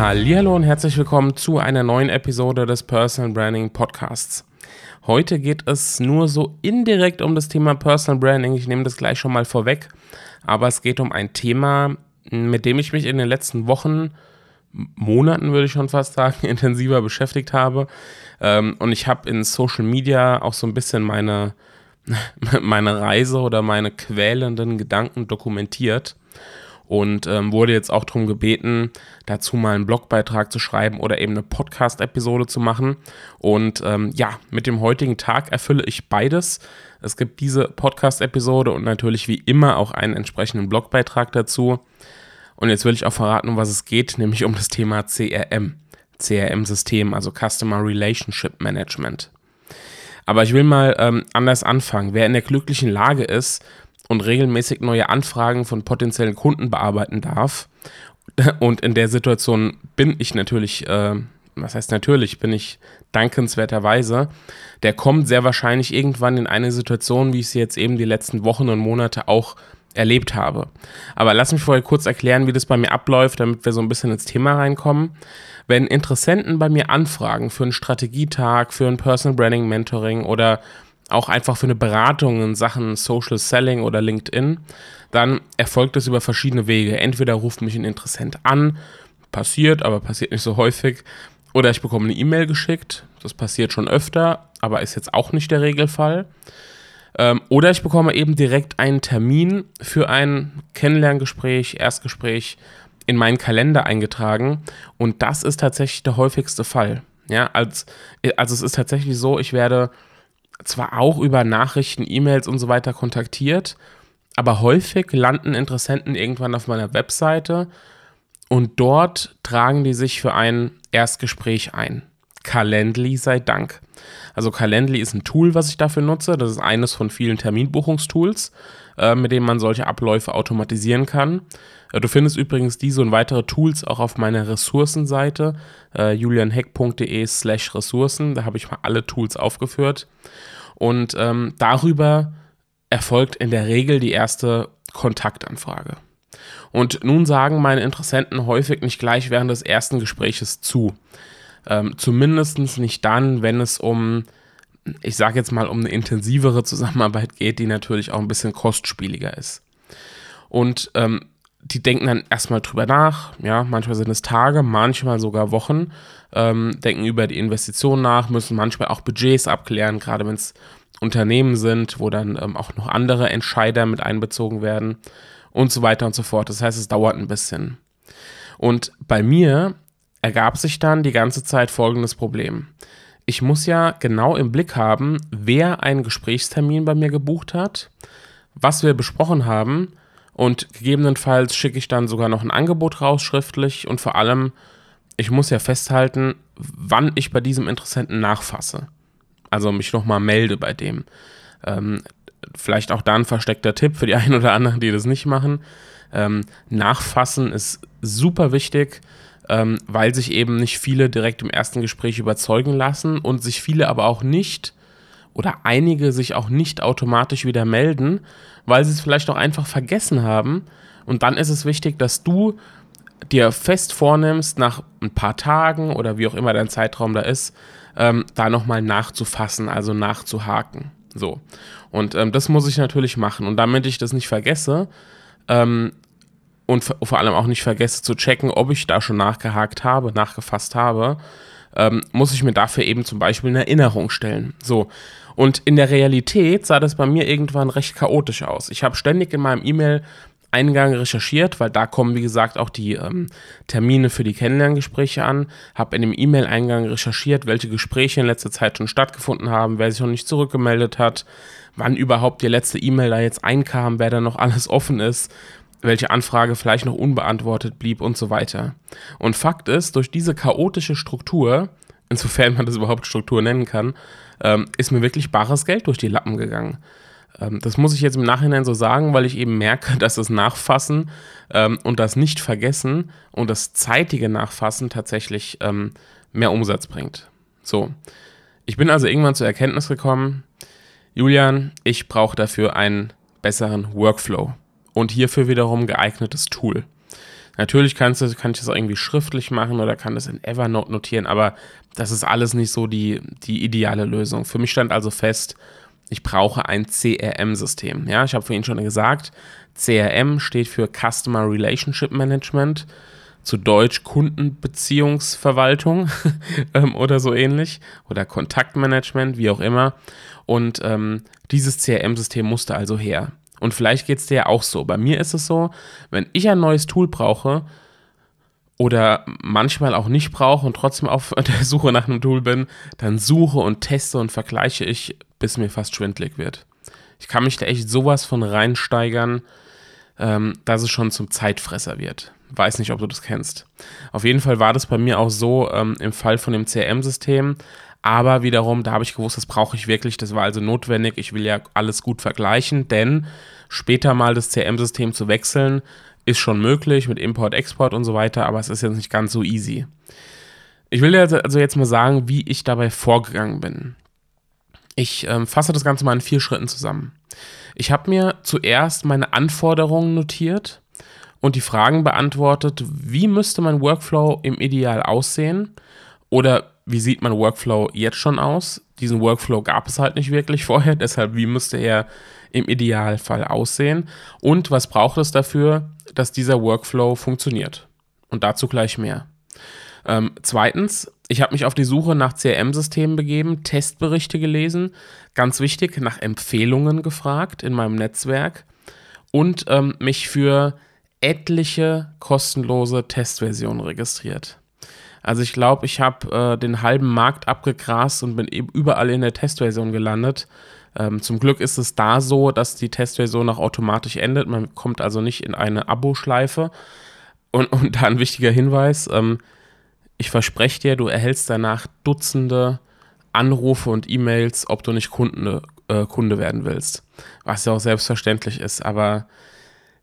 Hallo und herzlich willkommen zu einer neuen Episode des Personal Branding Podcasts. Heute geht es nur so indirekt um das Thema Personal Branding. Ich nehme das gleich schon mal vorweg, aber es geht um ein Thema, mit dem ich mich in den letzten Wochen, Monaten würde ich schon fast sagen, intensiver beschäftigt habe. Ähm, und ich habe in Social Media auch so ein bisschen meine, meine Reise oder meine quälenden Gedanken dokumentiert und ähm, wurde jetzt auch darum gebeten, dazu mal einen Blogbeitrag zu schreiben oder eben eine Podcast-Episode zu machen. Und ähm, ja, mit dem heutigen Tag erfülle ich beides. Es gibt diese Podcast-Episode und natürlich wie immer auch einen entsprechenden Blogbeitrag dazu. Und jetzt will ich auch verraten, um was es geht, nämlich um das Thema CRM. CRM-System, also Customer Relationship Management. Aber ich will mal ähm, anders anfangen. Wer in der glücklichen Lage ist, und regelmäßig neue Anfragen von potenziellen Kunden bearbeiten darf. Und in der Situation bin ich natürlich, äh, was heißt natürlich, bin ich dankenswerterweise, der kommt sehr wahrscheinlich irgendwann in eine Situation, wie ich sie jetzt eben die letzten Wochen und Monate auch erlebt habe. Aber lass mich vorher kurz erklären, wie das bei mir abläuft, damit wir so ein bisschen ins Thema reinkommen. Wenn Interessenten bei mir anfragen für einen Strategietag, für ein Personal Branding Mentoring oder auch einfach für eine Beratung in Sachen Social Selling oder LinkedIn, dann erfolgt das über verschiedene Wege. Entweder ruft mich ein Interessent an, passiert, aber passiert nicht so häufig, oder ich bekomme eine E-Mail geschickt, das passiert schon öfter, aber ist jetzt auch nicht der Regelfall. Ähm, oder ich bekomme eben direkt einen Termin für ein Kennenlerngespräch, Erstgespräch in meinen Kalender eingetragen und das ist tatsächlich der häufigste Fall. Ja, als, also es ist tatsächlich so, ich werde zwar auch über Nachrichten, E-Mails und so weiter kontaktiert, aber häufig landen Interessenten irgendwann auf meiner Webseite und dort tragen die sich für ein Erstgespräch ein. Calendly sei Dank. Also Calendly ist ein Tool, was ich dafür nutze. Das ist eines von vielen Terminbuchungstools, äh, mit denen man solche Abläufe automatisieren kann. Äh, du findest übrigens diese und weitere Tools auch auf meiner Ressourcenseite äh, julianheck.de slash Ressourcen. Da habe ich mal alle Tools aufgeführt. Und ähm, darüber erfolgt in der Regel die erste Kontaktanfrage. Und nun sagen meine Interessenten häufig nicht gleich während des ersten Gespräches zu. Ähm, Zumindest nicht dann, wenn es um, ich sage jetzt mal, um eine intensivere Zusammenarbeit geht, die natürlich auch ein bisschen kostspieliger ist. Und ähm, die denken dann erstmal drüber nach, ja, manchmal sind es Tage, manchmal sogar Wochen, ähm, denken über die Investitionen nach, müssen manchmal auch Budgets abklären, gerade wenn es Unternehmen sind, wo dann ähm, auch noch andere Entscheider mit einbezogen werden und so weiter und so fort. Das heißt, es dauert ein bisschen. Und bei mir ergab sich dann die ganze Zeit folgendes Problem. Ich muss ja genau im Blick haben, wer einen Gesprächstermin bei mir gebucht hat, was wir besprochen haben und gegebenenfalls schicke ich dann sogar noch ein Angebot raus schriftlich und vor allem, ich muss ja festhalten, wann ich bei diesem Interessenten nachfasse. Also mich nochmal melde bei dem. Ähm, vielleicht auch da ein versteckter Tipp für die einen oder anderen, die das nicht machen. Ähm, nachfassen ist super wichtig, ähm, weil sich eben nicht viele direkt im ersten Gespräch überzeugen lassen und sich viele aber auch nicht oder einige sich auch nicht automatisch wieder melden, weil sie es vielleicht auch einfach vergessen haben. Und dann ist es wichtig, dass du dir fest vornimmst, nach ein paar Tagen oder wie auch immer dein Zeitraum da ist, ähm, da nochmal nachzufassen, also nachzuhaken. So. Und ähm, das muss ich natürlich machen. Und damit ich das nicht vergesse ähm, und vor allem auch nicht vergesse zu checken, ob ich da schon nachgehakt habe, nachgefasst habe, ähm, muss ich mir dafür eben zum Beispiel eine Erinnerung stellen. So. Und in der Realität sah das bei mir irgendwann recht chaotisch aus. Ich habe ständig in meinem E-Mail Eingang recherchiert, weil da kommen, wie gesagt, auch die ähm, Termine für die Kennenlerngespräche an. Habe in dem E-Mail-Eingang recherchiert, welche Gespräche in letzter Zeit schon stattgefunden haben, wer sich noch nicht zurückgemeldet hat, wann überhaupt die letzte E-Mail da jetzt einkam, wer da noch alles offen ist. Welche Anfrage vielleicht noch unbeantwortet blieb und so weiter. Und Fakt ist, durch diese chaotische Struktur, insofern man das überhaupt Struktur nennen kann, ähm, ist mir wirklich bares Geld durch die Lappen gegangen. Ähm, das muss ich jetzt im Nachhinein so sagen, weil ich eben merke, dass das Nachfassen ähm, und das Nicht-Vergessen und das zeitige Nachfassen tatsächlich ähm, mehr Umsatz bringt. So, ich bin also irgendwann zur Erkenntnis gekommen, Julian, ich brauche dafür einen besseren Workflow und hierfür wiederum geeignetes Tool. Natürlich kannst du, kann ich das irgendwie schriftlich machen oder kann das in Evernote notieren, aber das ist alles nicht so die, die ideale Lösung. Für mich stand also fest, ich brauche ein CRM-System. Ja, ich habe vorhin schon gesagt, CRM steht für Customer Relationship Management, zu Deutsch Kundenbeziehungsverwaltung ähm, oder so ähnlich oder Kontaktmanagement, wie auch immer. Und ähm, dieses CRM-System musste also her. Und vielleicht geht es dir ja auch so. Bei mir ist es so, wenn ich ein neues Tool brauche oder manchmal auch nicht brauche und trotzdem auf der Suche nach einem Tool bin, dann suche und teste und vergleiche ich, bis mir fast schwindlig wird. Ich kann mich da echt sowas von reinsteigern, ähm, dass es schon zum Zeitfresser wird. Weiß nicht, ob du das kennst. Auf jeden Fall war das bei mir auch so ähm, im Fall von dem CRM-System. Aber wiederum, da habe ich gewusst, das brauche ich wirklich. Das war also notwendig. Ich will ja alles gut vergleichen, denn später mal das CRM-System zu wechseln, ist schon möglich mit Import, Export und so weiter, aber es ist jetzt nicht ganz so easy. Ich will dir also jetzt mal sagen, wie ich dabei vorgegangen bin. Ich ähm, fasse das Ganze mal in vier Schritten zusammen. Ich habe mir zuerst meine Anforderungen notiert und die Fragen beantwortet, wie müsste mein Workflow im Ideal aussehen oder wie sieht mein Workflow jetzt schon aus? Diesen Workflow gab es halt nicht wirklich vorher, deshalb wie müsste er im Idealfall aussehen und was braucht es dafür, dass dieser Workflow funktioniert? Und dazu gleich mehr. Ähm, zweitens, ich habe mich auf die Suche nach CRM-Systemen begeben, Testberichte gelesen, ganz wichtig, nach Empfehlungen gefragt in meinem Netzwerk und ähm, mich für etliche kostenlose Testversionen registriert. Also ich glaube, ich habe äh, den halben Markt abgegrast und bin eben überall in der Testversion gelandet. Ähm, zum Glück ist es da so, dass die Testversion auch automatisch endet. Man kommt also nicht in eine Abo-Schleife. Und, und da ein wichtiger Hinweis, ähm, ich verspreche dir, du erhältst danach Dutzende Anrufe und E-Mails, ob du nicht Kunde, äh, Kunde werden willst. Was ja auch selbstverständlich ist, aber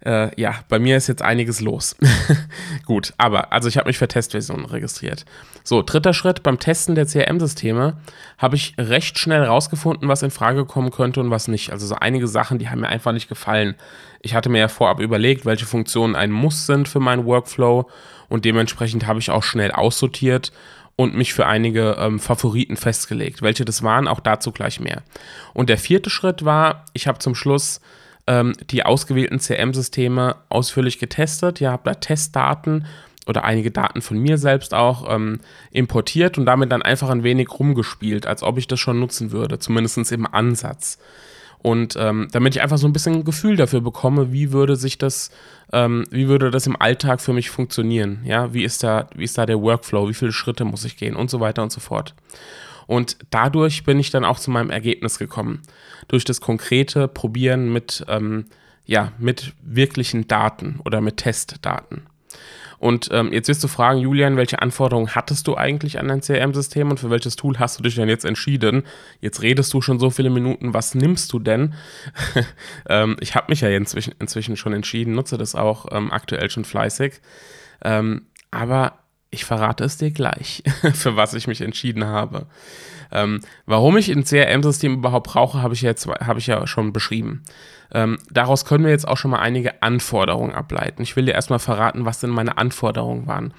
äh, ja, bei mir ist jetzt einiges los. Gut, aber also ich habe mich für Testversionen registriert. So, dritter Schritt beim Testen der CRM-Systeme habe ich recht schnell rausgefunden, was in Frage kommen könnte und was nicht. Also so einige Sachen, die haben mir einfach nicht gefallen. Ich hatte mir ja vorab überlegt, welche Funktionen ein Muss sind für meinen Workflow und dementsprechend habe ich auch schnell aussortiert und mich für einige ähm, Favoriten festgelegt. Welche das waren, auch dazu gleich mehr. Und der vierte Schritt war, ich habe zum Schluss ähm, die ausgewählten CM-Systeme ausführlich getestet. Ja, habe da Testdaten oder einige Daten von mir selbst auch ähm, importiert und damit dann einfach ein wenig rumgespielt, als ob ich das schon nutzen würde, zumindest im Ansatz. Und ähm, damit ich einfach so ein bisschen ein Gefühl dafür bekomme, wie würde sich das, ähm, wie würde das im Alltag für mich funktionieren? Ja, wie ist da, wie ist da der Workflow? Wie viele Schritte muss ich gehen und so weiter und so fort. Und dadurch bin ich dann auch zu meinem Ergebnis gekommen. Durch das konkrete Probieren mit, ähm, ja, mit wirklichen Daten oder mit Testdaten. Und ähm, jetzt wirst du fragen, Julian, welche Anforderungen hattest du eigentlich an dein CRM-System und für welches Tool hast du dich denn jetzt entschieden? Jetzt redest du schon so viele Minuten, was nimmst du denn? ähm, ich habe mich ja inzwischen, inzwischen schon entschieden, nutze das auch ähm, aktuell schon fleißig. Ähm, aber ich verrate es dir gleich, für was ich mich entschieden habe. Ähm, warum ich ein CRM-System überhaupt brauche, habe ich, hab ich ja schon beschrieben. Ähm, daraus können wir jetzt auch schon mal einige Anforderungen ableiten. Ich will dir erstmal verraten, was denn meine Anforderungen waren.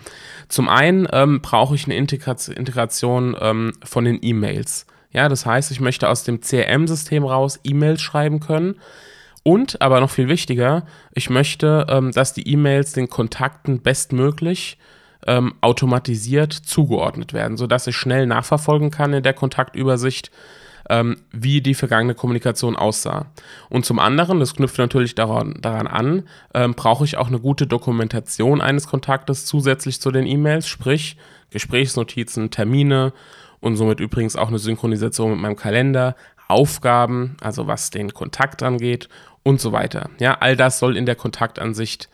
Zum einen ähm, brauche ich eine Integration, Integration ähm, von den E-Mails. Ja, das heißt, ich möchte aus dem CRM-System raus E-Mails schreiben können. Und, aber noch viel wichtiger, ich möchte, ähm, dass die E-Mails den Kontakten bestmöglich ähm, automatisiert zugeordnet werden, sodass ich schnell nachverfolgen kann in der Kontaktübersicht, ähm, wie die vergangene Kommunikation aussah. Und zum anderen, das knüpft natürlich daran, daran an, ähm, brauche ich auch eine gute Dokumentation eines Kontaktes zusätzlich zu den E-Mails, sprich Gesprächsnotizen, Termine und somit übrigens auch eine Synchronisation mit meinem Kalender, Aufgaben, also was den Kontakt angeht und so weiter. Ja, all das soll in der Kontaktansicht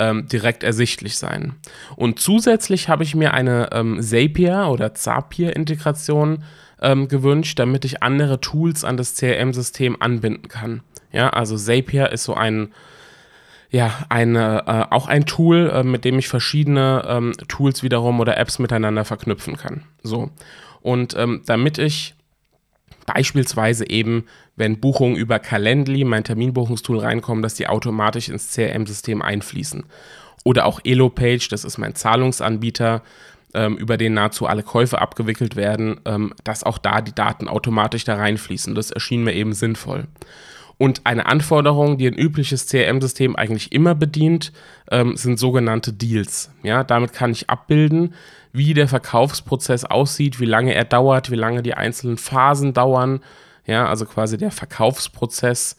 ähm, direkt ersichtlich sein. Und zusätzlich habe ich mir eine ähm, Zapier oder Zapier-Integration ähm, gewünscht, damit ich andere Tools an das CRM-System anbinden kann. Ja, also Zapier ist so ein ja, eine, äh, auch ein Tool, äh, mit dem ich verschiedene ähm, Tools wiederum oder Apps miteinander verknüpfen kann. So. Und ähm, damit ich beispielsweise eben, wenn Buchungen über Calendly, mein Terminbuchungstool, reinkommen, dass die automatisch ins CRM-System einfließen. Oder auch Elopage, das ist mein Zahlungsanbieter, ähm, über den nahezu alle Käufe abgewickelt werden, ähm, dass auch da die Daten automatisch da reinfließen. Das erschien mir eben sinnvoll. Und eine Anforderung, die ein übliches CRM-System eigentlich immer bedient, ähm, sind sogenannte Deals. Ja, damit kann ich abbilden, wie der Verkaufsprozess aussieht, wie lange er dauert, wie lange die einzelnen Phasen dauern. Ja, also quasi der Verkaufsprozess.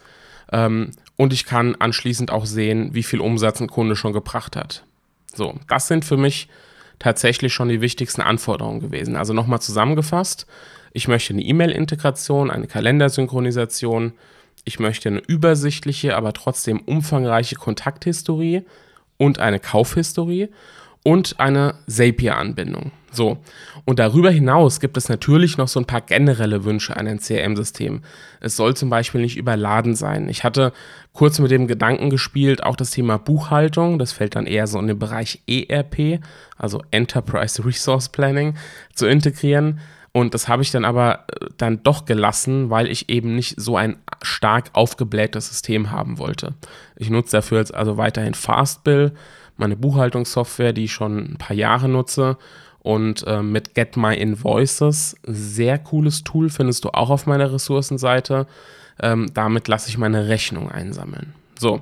Ähm, und ich kann anschließend auch sehen, wie viel Umsatz ein Kunde schon gebracht hat. So, das sind für mich tatsächlich schon die wichtigsten Anforderungen gewesen. Also nochmal zusammengefasst, ich möchte eine E-Mail-Integration, eine Kalendersynchronisation, ich möchte eine übersichtliche, aber trotzdem umfangreiche Kontakthistorie und eine Kaufhistorie und eine Zapier-Anbindung. So. Und darüber hinaus gibt es natürlich noch so ein paar generelle Wünsche an ein CRM-System. Es soll zum Beispiel nicht überladen sein. Ich hatte kurz mit dem Gedanken gespielt, auch das Thema Buchhaltung, das fällt dann eher so in den Bereich ERP, also Enterprise Resource Planning, zu integrieren. Und das habe ich dann aber äh, dann doch gelassen, weil ich eben nicht so ein stark aufgeblähtes System haben wollte. Ich nutze dafür jetzt also weiterhin Fastbill, meine Buchhaltungssoftware, die ich schon ein paar Jahre nutze. Und äh, mit Get My Invoices, sehr cooles Tool, findest du auch auf meiner Ressourcenseite. Ähm, damit lasse ich meine Rechnung einsammeln. So,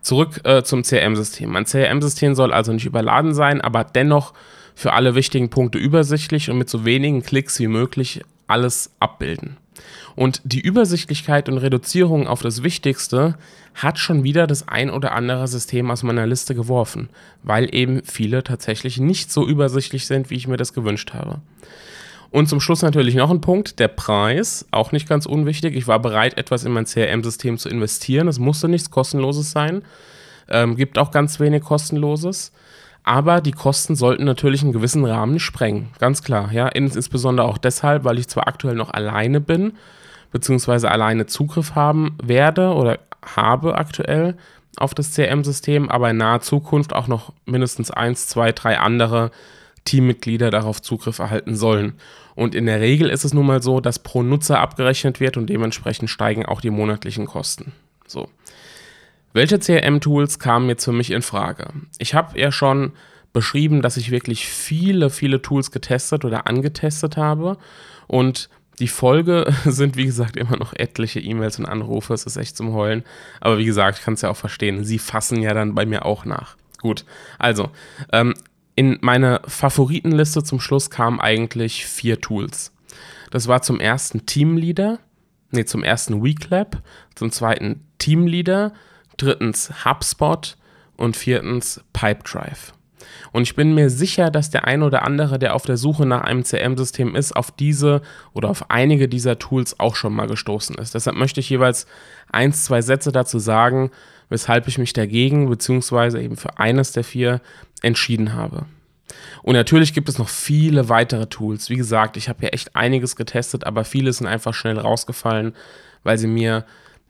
zurück äh, zum CRM-System. Mein CRM-System soll also nicht überladen sein, aber dennoch für alle wichtigen Punkte übersichtlich und mit so wenigen Klicks wie möglich alles abbilden. Und die Übersichtlichkeit und Reduzierung auf das Wichtigste hat schon wieder das ein oder andere System aus meiner Liste geworfen, weil eben viele tatsächlich nicht so übersichtlich sind, wie ich mir das gewünscht habe. Und zum Schluss natürlich noch ein Punkt, der Preis, auch nicht ganz unwichtig. Ich war bereit, etwas in mein CRM-System zu investieren. Es musste nichts kostenloses sein. Ähm, gibt auch ganz wenig kostenloses. Aber die Kosten sollten natürlich einen gewissen Rahmen sprengen. Ganz klar. Ja, insbesondere auch deshalb, weil ich zwar aktuell noch alleine bin, beziehungsweise alleine Zugriff haben werde oder habe aktuell auf das CRM-System, aber in naher Zukunft auch noch mindestens eins, zwei, drei andere Teammitglieder darauf Zugriff erhalten sollen. Und in der Regel ist es nun mal so, dass pro Nutzer abgerechnet wird und dementsprechend steigen auch die monatlichen Kosten. So. Welche CRM-Tools kamen jetzt für mich in Frage? Ich habe ja schon beschrieben, dass ich wirklich viele, viele Tools getestet oder angetestet habe und die Folge sind, wie gesagt, immer noch etliche E-Mails und Anrufe. Es ist echt zum Heulen. Aber wie gesagt, ich kann es ja auch verstehen. Sie fassen ja dann bei mir auch nach. Gut, also, ähm, in meine Favoritenliste zum Schluss kamen eigentlich vier Tools. Das war zum ersten Teamleader, nee, zum ersten Weeklab, zum zweiten Teamleader, drittens HubSpot und viertens Pipedrive. Und ich bin mir sicher, dass der ein oder andere, der auf der Suche nach einem CM-System ist, auf diese oder auf einige dieser Tools auch schon mal gestoßen ist. Deshalb möchte ich jeweils eins, zwei Sätze dazu sagen, weshalb ich mich dagegen beziehungsweise eben für eines der vier entschieden habe. Und natürlich gibt es noch viele weitere Tools. Wie gesagt, ich habe ja echt einiges getestet, aber viele sind einfach schnell rausgefallen, weil sie mir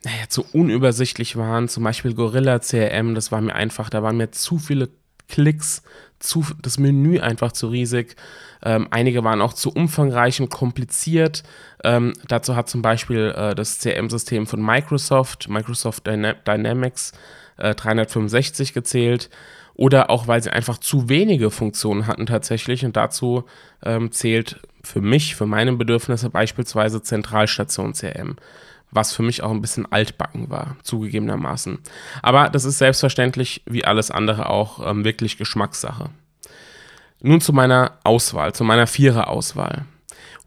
naja, zu unübersichtlich waren. Zum Beispiel Gorilla CRM, das war mir einfach, da waren mir zu viele Klicks, zu, das Menü einfach zu riesig. Ähm, einige waren auch zu umfangreich und kompliziert. Ähm, dazu hat zum Beispiel äh, das CRM-System von Microsoft, Microsoft Dyna Dynamics äh, 365 gezählt. Oder auch, weil sie einfach zu wenige Funktionen hatten tatsächlich. Und dazu ähm, zählt für mich, für meine Bedürfnisse beispielsweise Zentralstation CRM was für mich auch ein bisschen altbacken war, zugegebenermaßen. Aber das ist selbstverständlich, wie alles andere auch, ähm, wirklich Geschmackssache. Nun zu meiner Auswahl, zu meiner Vierer-Auswahl.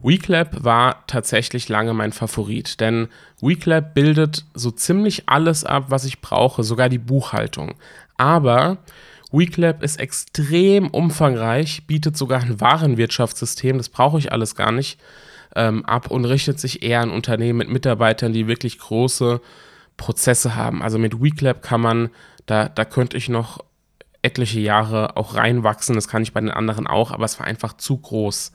Weeklab war tatsächlich lange mein Favorit, denn Weeklab bildet so ziemlich alles ab, was ich brauche, sogar die Buchhaltung. Aber Weeklab ist extrem umfangreich, bietet sogar ein Warenwirtschaftssystem, das brauche ich alles gar nicht ähm, ab und richtet sich eher an Unternehmen mit Mitarbeitern, die wirklich große Prozesse haben. Also mit WeClap kann man, da, da könnte ich noch etliche Jahre auch reinwachsen. Das kann ich bei den anderen auch, aber es war einfach zu groß.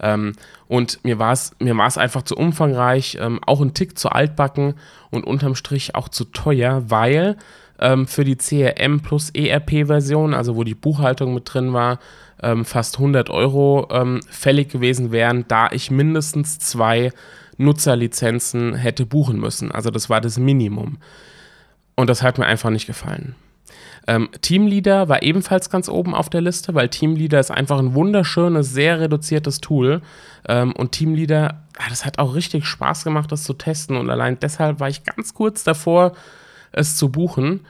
Ähm, und mir war es mir war's einfach zu umfangreich, ähm, auch ein Tick zu altbacken und unterm Strich auch zu teuer, weil ähm, für die CRM plus ERP-Version, also wo die Buchhaltung mit drin war, ähm, fast 100 Euro ähm, fällig gewesen wären, da ich mindestens zwei Nutzerlizenzen hätte buchen müssen. Also das war das Minimum. Und das hat mir einfach nicht gefallen. Ähm, Teamleader war ebenfalls ganz oben auf der Liste, weil Teamleader ist einfach ein wunderschönes, sehr reduziertes Tool. Ähm, und Teamleader, ah, das hat auch richtig Spaß gemacht, das zu testen. Und allein deshalb war ich ganz kurz davor, es zu buchen.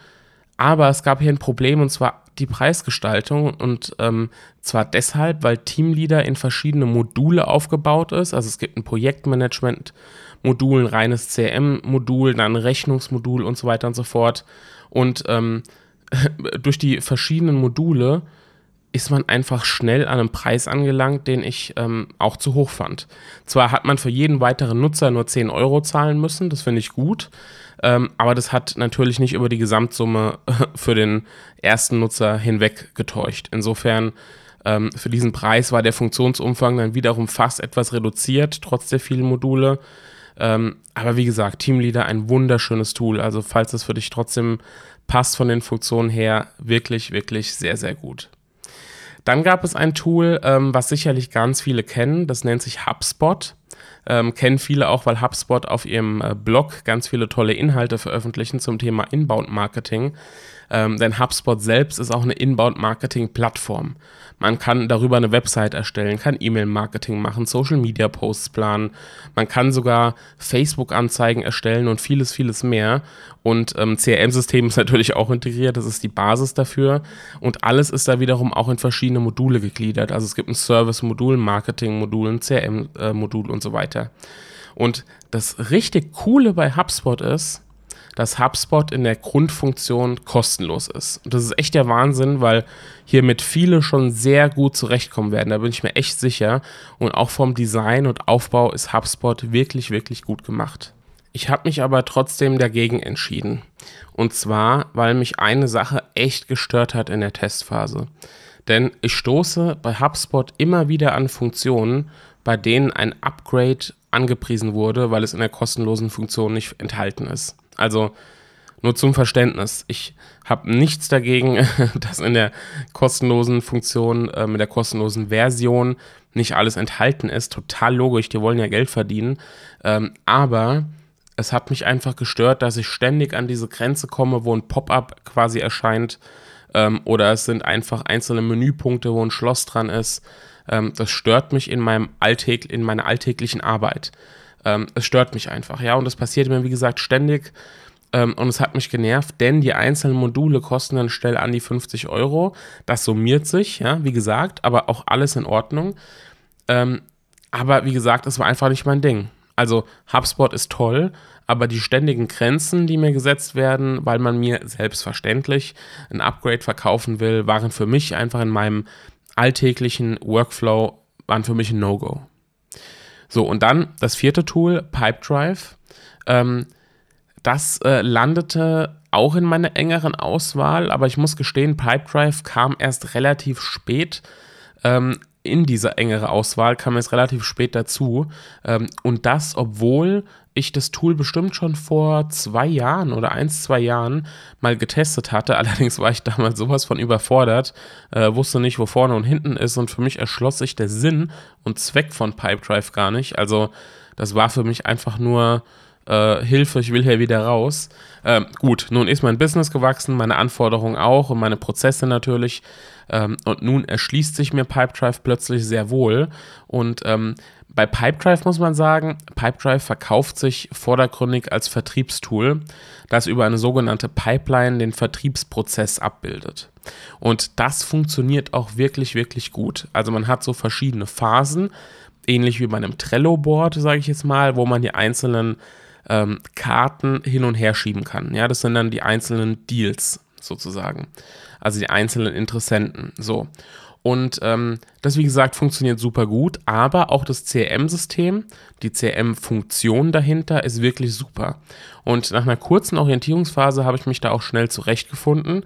Aber es gab hier ein Problem und zwar die Preisgestaltung und ähm, zwar deshalb, weil Teamleader in verschiedene Module aufgebaut ist. Also es gibt ein Projektmanagement-Modul, ein reines CRM-Modul, dann ein Rechnungsmodul und so weiter und so fort. Und ähm, durch die verschiedenen Module ist man einfach schnell an einem Preis angelangt, den ich ähm, auch zu hoch fand. Zwar hat man für jeden weiteren Nutzer nur 10 Euro zahlen müssen, das finde ich gut, ähm, aber das hat natürlich nicht über die Gesamtsumme für den ersten Nutzer hinweg getäuscht. Insofern ähm, für diesen Preis war der Funktionsumfang dann wiederum fast etwas reduziert, trotz der vielen Module. Ähm, aber wie gesagt, Teamleader ein wunderschönes Tool. Also falls es für dich trotzdem passt von den Funktionen her, wirklich, wirklich sehr, sehr gut. Dann gab es ein Tool, ähm, was sicherlich ganz viele kennen, das nennt sich HubSpot. Ähm, kennen viele auch, weil HubSpot auf ihrem äh, Blog ganz viele tolle Inhalte veröffentlichen zum Thema Inbound Marketing. Ähm, denn HubSpot selbst ist auch eine Inbound-Marketing-Plattform. Man kann darüber eine Website erstellen, kann E-Mail-Marketing machen, Social-Media-Posts planen, man kann sogar Facebook-Anzeigen erstellen und vieles, vieles mehr. Und ähm, CRM-System ist natürlich auch integriert, das ist die Basis dafür. Und alles ist da wiederum auch in verschiedene Module gegliedert. Also es gibt ein Service-Modul, Marketing-Modul, ein CRM-Modul und so weiter. Und das richtig Coole bei HubSpot ist, dass HubSpot in der Grundfunktion kostenlos ist. Und das ist echt der Wahnsinn, weil hiermit viele schon sehr gut zurechtkommen werden. Da bin ich mir echt sicher. Und auch vom Design und Aufbau ist HubSpot wirklich, wirklich gut gemacht. Ich habe mich aber trotzdem dagegen entschieden. Und zwar, weil mich eine Sache echt gestört hat in der Testphase. Denn ich stoße bei HubSpot immer wieder an Funktionen, bei denen ein Upgrade angepriesen wurde, weil es in der kostenlosen Funktion nicht enthalten ist. Also nur zum Verständnis. Ich habe nichts dagegen, dass in der kostenlosen Funktion, äh, mit der kostenlosen Version nicht alles enthalten ist. Total logisch, die wollen ja Geld verdienen. Ähm, aber es hat mich einfach gestört, dass ich ständig an diese Grenze komme, wo ein Pop-up quasi erscheint. Ähm, oder es sind einfach einzelne Menüpunkte, wo ein Schloss dran ist. Ähm, das stört mich in, meinem Alltäg in meiner alltäglichen Arbeit. Ähm, es stört mich einfach, ja. Und das passiert mir, wie gesagt, ständig. Ähm, und es hat mich genervt, denn die einzelnen Module kosten dann schnell an die 50 Euro. Das summiert sich, ja, wie gesagt, aber auch alles in Ordnung. Ähm, aber wie gesagt, es war einfach nicht mein Ding. Also HubSpot ist toll, aber die ständigen Grenzen, die mir gesetzt werden, weil man mir selbstverständlich ein Upgrade verkaufen will, waren für mich einfach in meinem alltäglichen Workflow, waren für mich ein No-Go. So, und dann das vierte Tool, Pipedrive. Ähm, das äh, landete auch in meiner engeren Auswahl, aber ich muss gestehen, Pipedrive kam erst relativ spät ähm, in diese engere Auswahl, kam erst relativ spät dazu. Ähm, und das, obwohl ich das Tool bestimmt schon vor zwei Jahren oder eins, zwei Jahren mal getestet hatte. Allerdings war ich damals sowas von überfordert, äh, wusste nicht, wo vorne und hinten ist und für mich erschloss sich der Sinn und Zweck von Pipedrive gar nicht. Also das war für mich einfach nur äh, Hilfe, ich will hier wieder raus. Ähm, gut, nun ist mein Business gewachsen, meine Anforderungen auch und meine Prozesse natürlich. Ähm, und nun erschließt sich mir Pipedrive plötzlich sehr wohl. Und ähm, bei Pipedrive muss man sagen, Pipedrive verkauft sich vordergründig als Vertriebstool, das über eine sogenannte Pipeline den Vertriebsprozess abbildet. Und das funktioniert auch wirklich, wirklich gut. Also man hat so verschiedene Phasen, ähnlich wie bei einem Trello-Board, sage ich jetzt mal, wo man die einzelnen ähm, Karten hin und her schieben kann. Ja, das sind dann die einzelnen Deals sozusagen. Also die einzelnen Interessenten. So. Und ähm, Das, wie gesagt, funktioniert super gut, aber auch das CRM-System, die CRM-Funktion dahinter ist wirklich super. Und nach einer kurzen Orientierungsphase habe ich mich da auch schnell zurechtgefunden.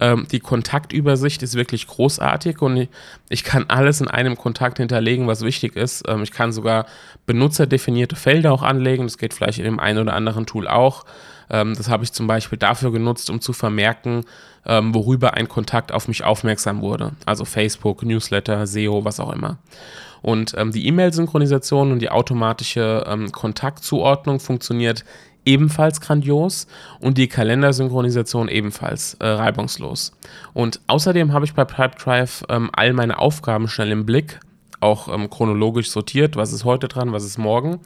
Ähm, die Kontaktübersicht ist wirklich großartig und ich kann alles in einem Kontakt hinterlegen, was wichtig ist. Ähm, ich kann sogar benutzerdefinierte Felder auch anlegen. Das geht vielleicht in dem einen oder anderen Tool auch. Ähm, das habe ich zum Beispiel dafür genutzt, um zu vermerken, ähm, worüber ein Kontakt auf mich aufmerksam wurde. Also Facebook, Newsletter, SEO, was auch immer. Und ähm, die E-Mail-Synchronisation und die automatische ähm, Kontaktzuordnung funktioniert ebenfalls grandios und die Kalendersynchronisation ebenfalls äh, reibungslos. Und außerdem habe ich bei Pipedrive ähm, all meine Aufgaben schnell im Blick, auch ähm, chronologisch sortiert, was ist heute dran, was ist morgen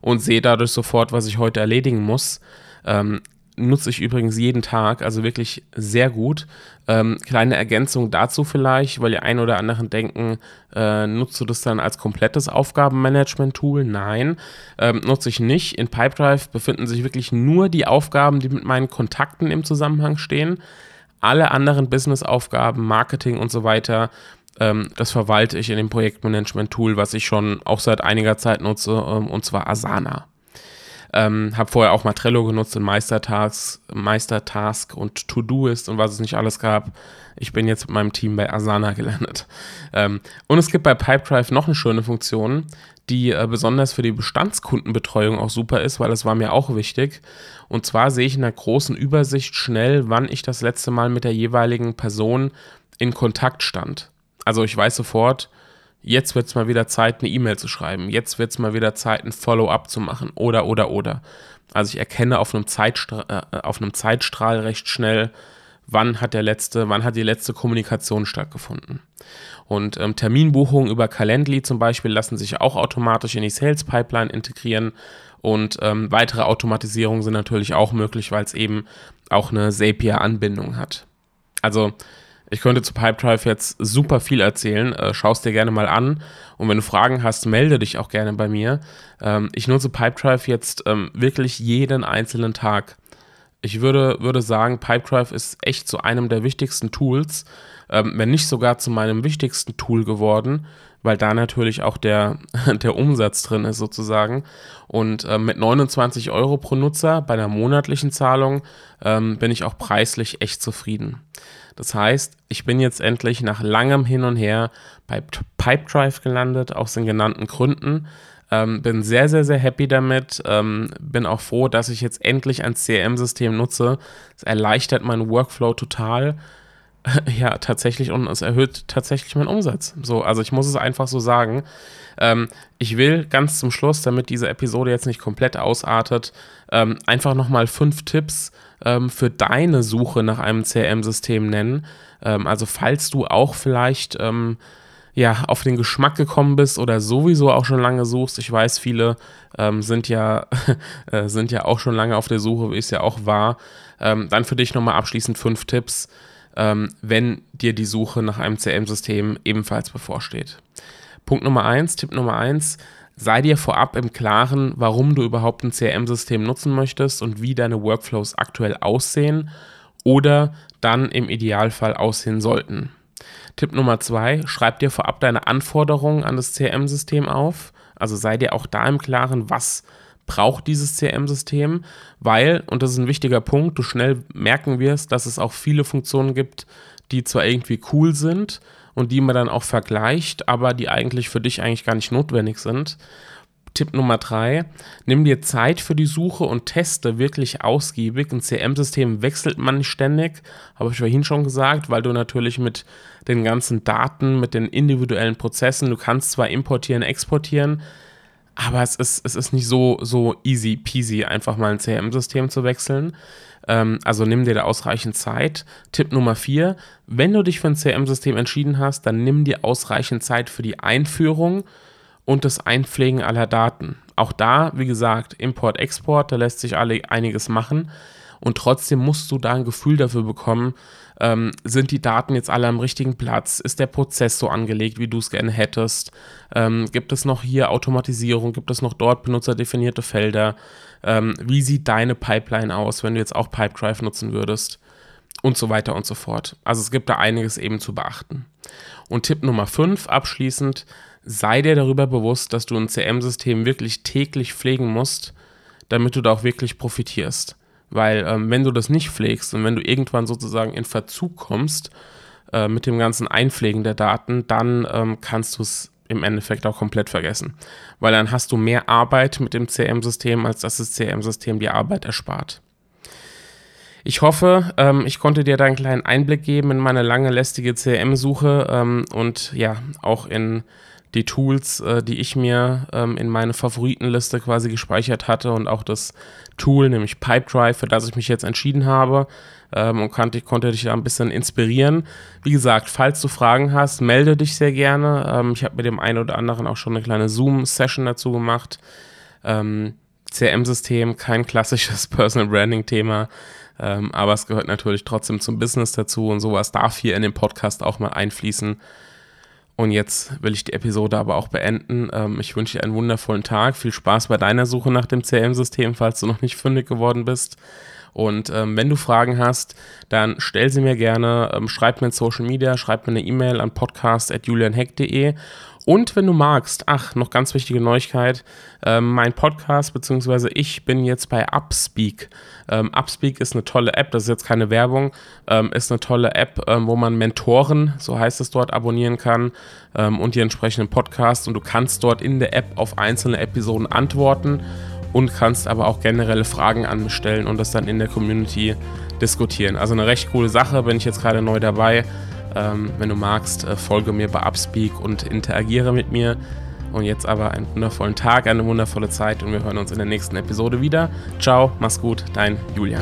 und sehe dadurch sofort, was ich heute erledigen muss. Ähm, nutze ich übrigens jeden Tag, also wirklich sehr gut. Ähm, kleine Ergänzung dazu vielleicht, weil die einen oder anderen denken, äh, nutzt du das dann als komplettes Aufgabenmanagement-Tool? Nein, ähm, nutze ich nicht. In Pipedrive befinden sich wirklich nur die Aufgaben, die mit meinen Kontakten im Zusammenhang stehen. Alle anderen Business-Aufgaben, Marketing und so weiter, ähm, das verwalte ich in dem Projektmanagement-Tool, was ich schon auch seit einiger Zeit nutze, ähm, und zwar Asana. Ähm, habe vorher auch mal Trello genutzt und Meistertask, Meistertask und To-Doist und was es nicht alles gab. Ich bin jetzt mit meinem Team bei Asana gelandet. Ähm, und es gibt bei Pipedrive noch eine schöne Funktion, die äh, besonders für die Bestandskundenbetreuung auch super ist, weil das war mir auch wichtig. Und zwar sehe ich in der großen Übersicht schnell, wann ich das letzte Mal mit der jeweiligen Person in Kontakt stand. Also ich weiß sofort, jetzt wird es mal wieder Zeit, eine E-Mail zu schreiben. Jetzt wird es mal wieder Zeit, ein Follow-up zu machen. Oder, oder, oder. Also ich erkenne auf einem, Zeitstra äh, auf einem Zeitstrahl recht schnell, wann hat der letzte, wann hat die letzte Kommunikation stattgefunden. Und ähm, Terminbuchungen über Calendly zum Beispiel lassen sich auch automatisch in die Sales Pipeline integrieren. Und ähm, weitere Automatisierungen sind natürlich auch möglich, weil es eben auch eine Zapier-Anbindung hat. Also ich könnte zu Pipedrive jetzt super viel erzählen. Äh, Schau es dir gerne mal an. Und wenn du Fragen hast, melde dich auch gerne bei mir. Ähm, ich nutze Pipedrive jetzt ähm, wirklich jeden einzelnen Tag. Ich würde, würde sagen, Pipedrive ist echt zu einem der wichtigsten Tools, ähm, wenn nicht sogar zu meinem wichtigsten Tool geworden, weil da natürlich auch der, der Umsatz drin ist sozusagen. Und äh, mit 29 Euro pro Nutzer bei einer monatlichen Zahlung ähm, bin ich auch preislich echt zufrieden. Das heißt, ich bin jetzt endlich nach langem Hin und Her bei Pipedrive gelandet, aus den genannten Gründen. Ähm, bin sehr, sehr, sehr happy damit. Ähm, bin auch froh, dass ich jetzt endlich ein CRM-System nutze. Es erleichtert meinen Workflow total. ja, tatsächlich und es erhöht tatsächlich meinen Umsatz. So, also ich muss es einfach so sagen. Ähm, ich will ganz zum Schluss, damit diese Episode jetzt nicht komplett ausartet, ähm, einfach nochmal fünf Tipps ähm, für deine Suche nach einem CRM-System nennen. Ähm, also falls du auch vielleicht ähm, ja, auf den Geschmack gekommen bist oder sowieso auch schon lange suchst. Ich weiß, viele ähm, sind, ja, äh, sind ja auch schon lange auf der Suche, wie es ja auch war. Ähm, dann für dich nochmal abschließend fünf Tipps, ähm, wenn dir die Suche nach einem CRM-System ebenfalls bevorsteht. Punkt Nummer eins, Tipp Nummer eins, sei dir vorab im Klaren, warum du überhaupt ein CRM-System nutzen möchtest und wie deine Workflows aktuell aussehen oder dann im Idealfall aussehen sollten. Tipp Nummer zwei, schreib dir vorab deine Anforderungen an das CRM-System auf. Also sei dir auch da im Klaren, was braucht dieses CRM-System, weil, und das ist ein wichtiger Punkt, du schnell merken wirst, dass es auch viele Funktionen gibt, die zwar irgendwie cool sind und die man dann auch vergleicht, aber die eigentlich für dich eigentlich gar nicht notwendig sind. Tipp Nummer drei, nimm dir Zeit für die Suche und teste wirklich ausgiebig. Ein CM-System wechselt man nicht ständig, habe ich vorhin schon gesagt, weil du natürlich mit den ganzen Daten, mit den individuellen Prozessen, du kannst zwar importieren, exportieren, aber es ist, es ist nicht so, so easy peasy, einfach mal ein CRM-System zu wechseln. Ähm, also nimm dir da ausreichend Zeit. Tipp Nummer vier, wenn du dich für ein CRM-System entschieden hast, dann nimm dir ausreichend Zeit für die Einführung und das Einpflegen aller Daten. Auch da, wie gesagt, Import, Export, da lässt sich alle einiges machen. Und trotzdem musst du da ein Gefühl dafür bekommen, ähm, sind die Daten jetzt alle am richtigen Platz? Ist der Prozess so angelegt, wie du es gerne hättest? Ähm, gibt es noch hier Automatisierung? Gibt es noch dort benutzerdefinierte Felder? Ähm, wie sieht deine Pipeline aus, wenn du jetzt auch Pipedrive nutzen würdest? und so weiter und so fort. Also es gibt da einiges eben zu beachten. Und Tipp Nummer 5 abschließend, sei dir darüber bewusst, dass du ein CM-System wirklich täglich pflegen musst, damit du da auch wirklich profitierst. Weil ähm, wenn du das nicht pflegst und wenn du irgendwann sozusagen in Verzug kommst äh, mit dem ganzen Einpflegen der Daten, dann ähm, kannst du es im Endeffekt auch komplett vergessen. Weil dann hast du mehr Arbeit mit dem CM-System, als dass das CM-System die Arbeit erspart. Ich hoffe, ähm, ich konnte dir da einen kleinen Einblick geben in meine lange lästige CM-Suche ähm, und ja, auch in die Tools, äh, die ich mir ähm, in meine Favoritenliste quasi gespeichert hatte und auch das Tool, nämlich Pipedrive, für das ich mich jetzt entschieden habe ähm, und konnte, konnte dich da ein bisschen inspirieren. Wie gesagt, falls du Fragen hast, melde dich sehr gerne. Ähm, ich habe mit dem einen oder anderen auch schon eine kleine Zoom-Session dazu gemacht. Ähm, CRM-System, kein klassisches Personal Branding-Thema. Ähm, aber es gehört natürlich trotzdem zum Business dazu und sowas darf hier in den Podcast auch mal einfließen. Und jetzt will ich die Episode aber auch beenden. Ähm, ich wünsche dir einen wundervollen Tag. Viel Spaß bei deiner Suche nach dem CRM-System, falls du noch nicht fündig geworden bist. Und ähm, wenn du Fragen hast, dann stell sie mir gerne. Ähm, schreib mir in Social Media, schreib mir eine E-Mail an podcast.julianheck.de und wenn du magst, ach, noch ganz wichtige Neuigkeit, ähm, mein Podcast, beziehungsweise ich bin jetzt bei Upspeak. Ähm, Upspeak ist eine tolle App, das ist jetzt keine Werbung, ähm, ist eine tolle App, ähm, wo man Mentoren, so heißt es dort, abonnieren kann ähm, und die entsprechenden Podcasts und du kannst dort in der App auf einzelne Episoden antworten und kannst aber auch generelle Fragen an mich stellen und das dann in der Community diskutieren. Also eine recht coole Sache, bin ich jetzt gerade neu dabei. Ähm, wenn du magst, äh, folge mir bei Upspeak und interagiere mit mir. Und jetzt aber einen wundervollen Tag, eine wundervolle Zeit und wir hören uns in der nächsten Episode wieder. Ciao, mach's gut, dein Julian.